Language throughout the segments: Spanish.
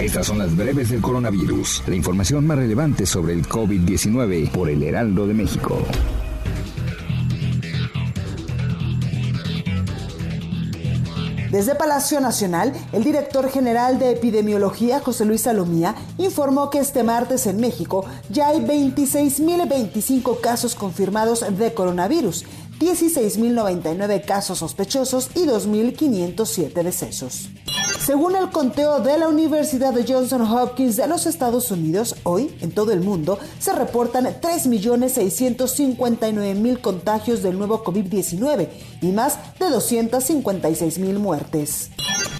Estas son las breves del coronavirus. La información más relevante sobre el COVID-19 por el Heraldo de México. Desde Palacio Nacional, el director general de epidemiología, José Luis Salomía, informó que este martes en México ya hay 26.025 casos confirmados de coronavirus, 16.099 casos sospechosos y 2.507 decesos. Según el conteo de la Universidad de Johnson Hopkins de los Estados Unidos, hoy en todo el mundo se reportan 3.659.000 contagios del nuevo COVID-19 y más de 256.000 muertes.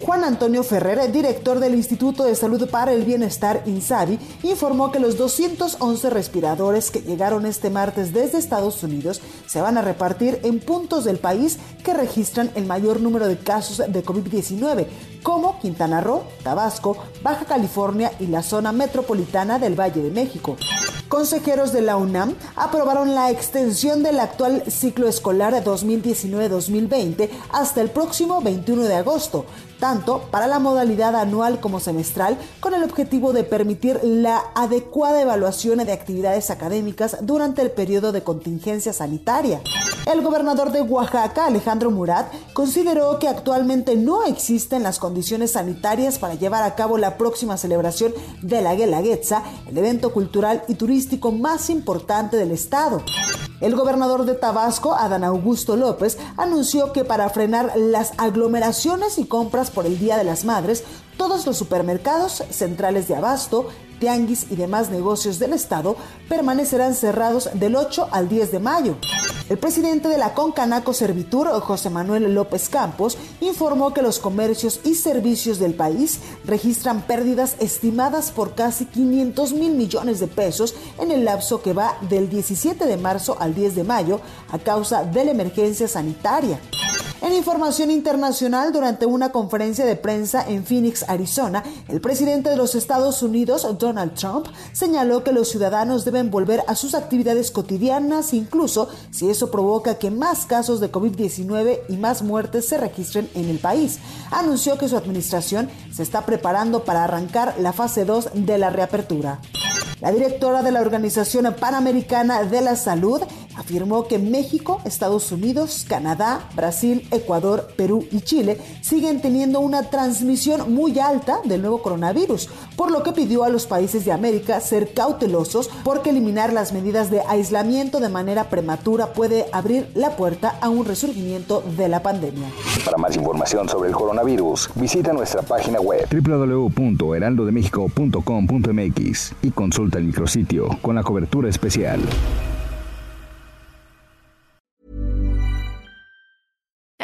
Juan Antonio Ferrer, director del Instituto de Salud para el Bienestar INSABI, informó que los 211 respiradores que llegaron este martes desde Estados Unidos se van a repartir en puntos del país que registran el mayor número de casos de COVID-19, como Quintana Roo, Tabasco, Baja California y la zona metropolitana del Valle de México. Consejeros de la UNAM aprobaron la extensión del actual ciclo escolar 2019-2020 hasta el próximo 21 de agosto, tanto para la modalidad anual como semestral, con el objetivo de permitir la adecuada evaluación de actividades académicas durante el periodo de contingencia sanitaria. El gobernador de Oaxaca, Alejandro Murat, consideró que actualmente no existen las condiciones sanitarias para llevar a cabo la próxima celebración de la Guelaguetza, el evento cultural y turístico más importante del estado. El gobernador de Tabasco, Adán Augusto López, anunció que para frenar las aglomeraciones y compras por el Día de las Madres, todos los supermercados, centrales de abasto, tianguis y demás negocios del Estado permanecerán cerrados del 8 al 10 de mayo. El presidente de la Concanaco Servitur, José Manuel López Campos, informó que los comercios y servicios del país registran pérdidas estimadas por casi 500 mil millones de pesos en el lapso que va del 17 de marzo al 10 de mayo a causa de la emergencia sanitaria. En información internacional, durante una conferencia de prensa en Phoenix, Arizona, el presidente de los Estados Unidos, Donald Trump, señaló que los ciudadanos deben volver a sus actividades cotidianas, incluso si eso provoca que más casos de COVID-19 y más muertes se registren en el país. Anunció que su administración se está preparando para arrancar la fase 2 de la reapertura. La directora de la Organización Panamericana de la Salud afirmó que México, Estados Unidos, Canadá, Brasil, Ecuador, Perú y Chile siguen teniendo una transmisión muy alta del nuevo coronavirus, por lo que pidió a los países de América ser cautelosos porque eliminar las medidas de aislamiento de manera prematura puede abrir la puerta a un resurgimiento de la pandemia. Para más información sobre el coronavirus, visita nuestra página web www.heraldodemexico.com.mx y consulta el micrositio con la cobertura especial.